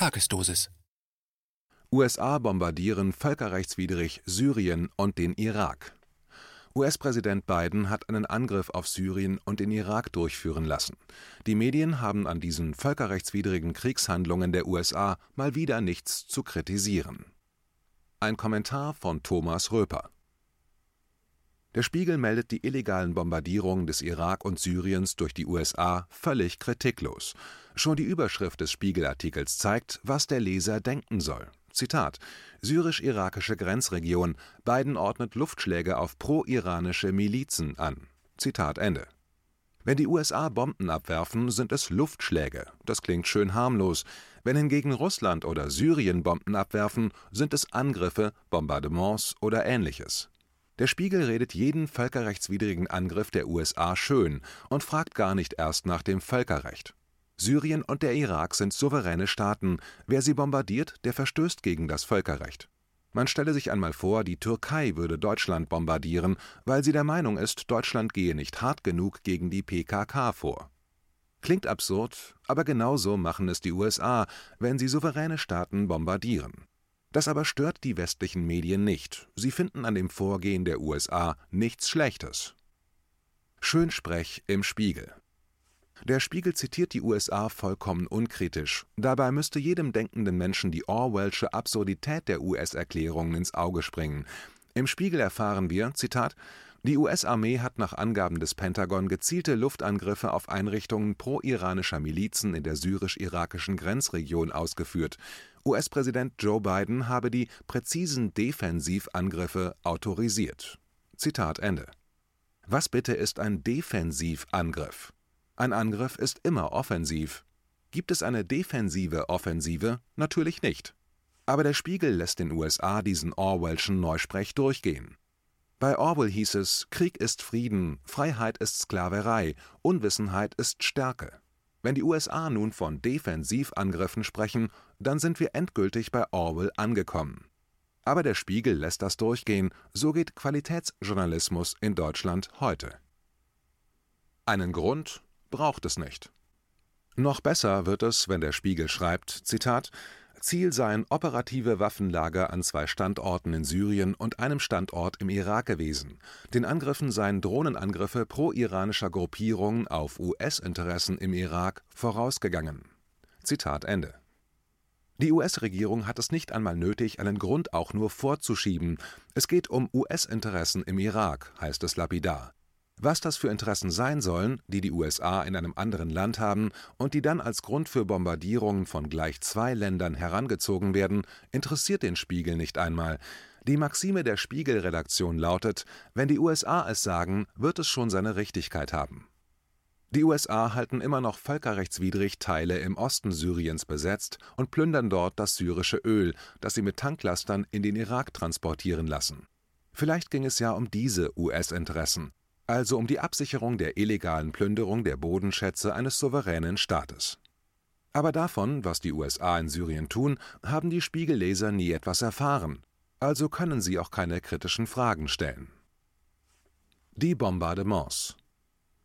Tagesdosis. USA bombardieren völkerrechtswidrig Syrien und den Irak. US-Präsident Biden hat einen Angriff auf Syrien und den Irak durchführen lassen. Die Medien haben an diesen völkerrechtswidrigen Kriegshandlungen der USA mal wieder nichts zu kritisieren. Ein Kommentar von Thomas Röper. Der Spiegel meldet die illegalen Bombardierungen des Irak und Syriens durch die USA völlig kritiklos. Schon die Überschrift des Spiegelartikels zeigt, was der Leser denken soll. Zitat: Syrisch-irakische Grenzregion. Biden ordnet Luftschläge auf pro-iranische Milizen an. Zitat Ende. Wenn die USA Bomben abwerfen, sind es Luftschläge. Das klingt schön harmlos. Wenn hingegen Russland oder Syrien Bomben abwerfen, sind es Angriffe, Bombardements oder ähnliches. Der Spiegel redet jeden völkerrechtswidrigen Angriff der USA schön und fragt gar nicht erst nach dem Völkerrecht. Syrien und der Irak sind souveräne Staaten. Wer sie bombardiert, der verstößt gegen das Völkerrecht. Man stelle sich einmal vor, die Türkei würde Deutschland bombardieren, weil sie der Meinung ist, Deutschland gehe nicht hart genug gegen die PKK vor. Klingt absurd, aber genauso machen es die USA, wenn sie souveräne Staaten bombardieren. Das aber stört die westlichen Medien nicht. Sie finden an dem Vorgehen der USA nichts Schlechtes. Schönsprech im Spiegel. Der Spiegel zitiert die USA vollkommen unkritisch. Dabei müsste jedem denkenden Menschen die Orwellsche Absurdität der US-Erklärungen ins Auge springen. Im Spiegel erfahren wir, Zitat, die US-Armee hat nach Angaben des Pentagon gezielte Luftangriffe auf Einrichtungen pro-iranischer Milizen in der syrisch-irakischen Grenzregion ausgeführt. US-Präsident Joe Biden habe die präzisen Defensivangriffe autorisiert. Zitat Ende. Was bitte ist ein Defensivangriff? Ein Angriff ist immer offensiv. Gibt es eine defensive Offensive? Natürlich nicht. Aber der Spiegel lässt den USA diesen Orwellschen Neusprech durchgehen. Bei Orwell hieß es, Krieg ist Frieden, Freiheit ist Sklaverei, Unwissenheit ist Stärke. Wenn die USA nun von Defensivangriffen sprechen, dann sind wir endgültig bei Orwell angekommen. Aber der Spiegel lässt das durchgehen, so geht Qualitätsjournalismus in Deutschland heute. Einen Grund braucht es nicht. Noch besser wird es, wenn der Spiegel schreibt, Zitat, Ziel seien operative Waffenlager an zwei Standorten in Syrien und einem Standort im Irak gewesen. Den Angriffen seien Drohnenangriffe pro-iranischer Gruppierungen auf US-Interessen im Irak vorausgegangen. Zitat Ende. Die US-Regierung hat es nicht einmal nötig, einen Grund auch nur vorzuschieben. Es geht um US-Interessen im Irak, heißt es lapidar. Was das für Interessen sein sollen, die die USA in einem anderen Land haben und die dann als Grund für Bombardierungen von gleich zwei Ländern herangezogen werden, interessiert den Spiegel nicht einmal. Die Maxime der Spiegel-Redaktion lautet: Wenn die USA es sagen, wird es schon seine Richtigkeit haben. Die USA halten immer noch völkerrechtswidrig Teile im Osten Syriens besetzt und plündern dort das syrische Öl, das sie mit Tanklastern in den Irak transportieren lassen. Vielleicht ging es ja um diese US-Interessen also um die Absicherung der illegalen Plünderung der Bodenschätze eines souveränen Staates. Aber davon, was die USA in Syrien tun, haben die Spiegelleser nie etwas erfahren, also können sie auch keine kritischen Fragen stellen. Die Bombardements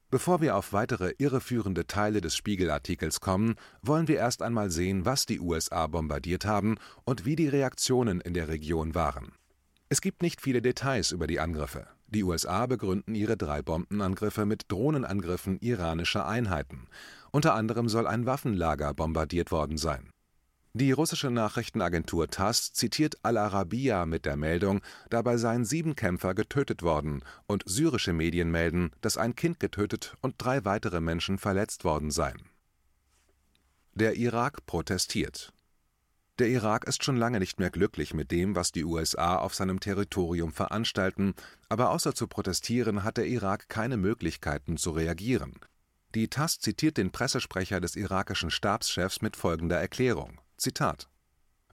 Bevor wir auf weitere irreführende Teile des Spiegelartikels kommen, wollen wir erst einmal sehen, was die USA bombardiert haben und wie die Reaktionen in der Region waren. Es gibt nicht viele Details über die Angriffe. Die USA begründen ihre drei Bombenangriffe mit Drohnenangriffen iranischer Einheiten. Unter anderem soll ein Waffenlager bombardiert worden sein. Die russische Nachrichtenagentur TASS zitiert Al-Arabiya mit der Meldung, dabei seien sieben Kämpfer getötet worden, und syrische Medien melden, dass ein Kind getötet und drei weitere Menschen verletzt worden seien. Der Irak protestiert. Der Irak ist schon lange nicht mehr glücklich mit dem, was die USA auf seinem Territorium veranstalten, aber außer zu protestieren hat der Irak keine Möglichkeiten zu reagieren. Die TASS zitiert den Pressesprecher des irakischen Stabschefs mit folgender Erklärung: Zitat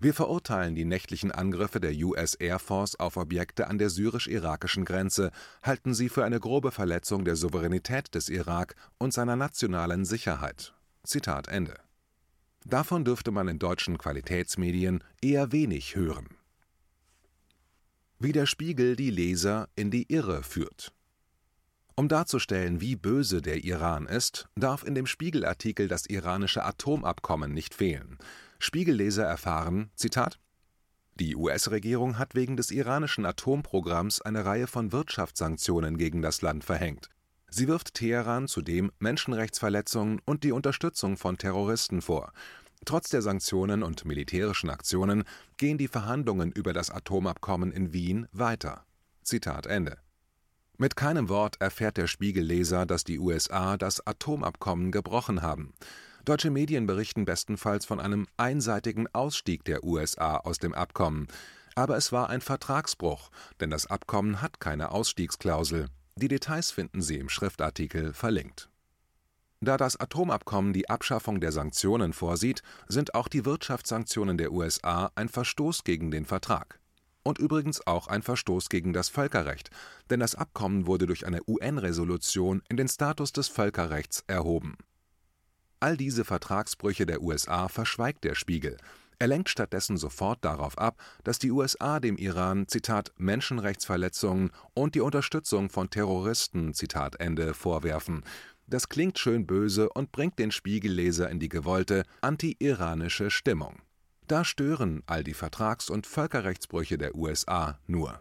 wir verurteilen die nächtlichen Angriffe der US Air Force auf Objekte an der syrisch-irakischen Grenze, halten sie für eine grobe Verletzung der Souveränität des Irak und seiner nationalen Sicherheit. Zitat Ende. Davon dürfte man in deutschen Qualitätsmedien eher wenig hören. Wie der Spiegel die Leser in die Irre führt. Um darzustellen, wie böse der Iran ist, darf in dem Spiegelartikel das iranische Atomabkommen nicht fehlen. Spiegelleser erfahren, Zitat, die US-Regierung hat wegen des iranischen Atomprogramms eine Reihe von Wirtschaftssanktionen gegen das Land verhängt. Sie wirft Teheran zudem Menschenrechtsverletzungen und die Unterstützung von Terroristen vor. Trotz der Sanktionen und militärischen Aktionen gehen die Verhandlungen über das Atomabkommen in Wien weiter. Zitat Ende. Mit keinem Wort erfährt der Spiegelleser, dass die USA das Atomabkommen gebrochen haben. Deutsche Medien berichten bestenfalls von einem einseitigen Ausstieg der USA aus dem Abkommen. Aber es war ein Vertragsbruch, denn das Abkommen hat keine Ausstiegsklausel. Die Details finden Sie im Schriftartikel verlinkt. Da das Atomabkommen die Abschaffung der Sanktionen vorsieht, sind auch die Wirtschaftssanktionen der USA ein Verstoß gegen den Vertrag. Und übrigens auch ein Verstoß gegen das Völkerrecht, denn das Abkommen wurde durch eine UN-Resolution in den Status des Völkerrechts erhoben. All diese Vertragsbrüche der USA verschweigt der Spiegel. Er lenkt stattdessen sofort darauf ab, dass die USA dem Iran Zitat Menschenrechtsverletzungen und die Unterstützung von Terroristen Zitat Ende vorwerfen. Das klingt schön böse und bringt den Spiegelleser in die gewollte anti-iranische Stimmung. Da stören all die Vertrags- und Völkerrechtsbrüche der USA nur.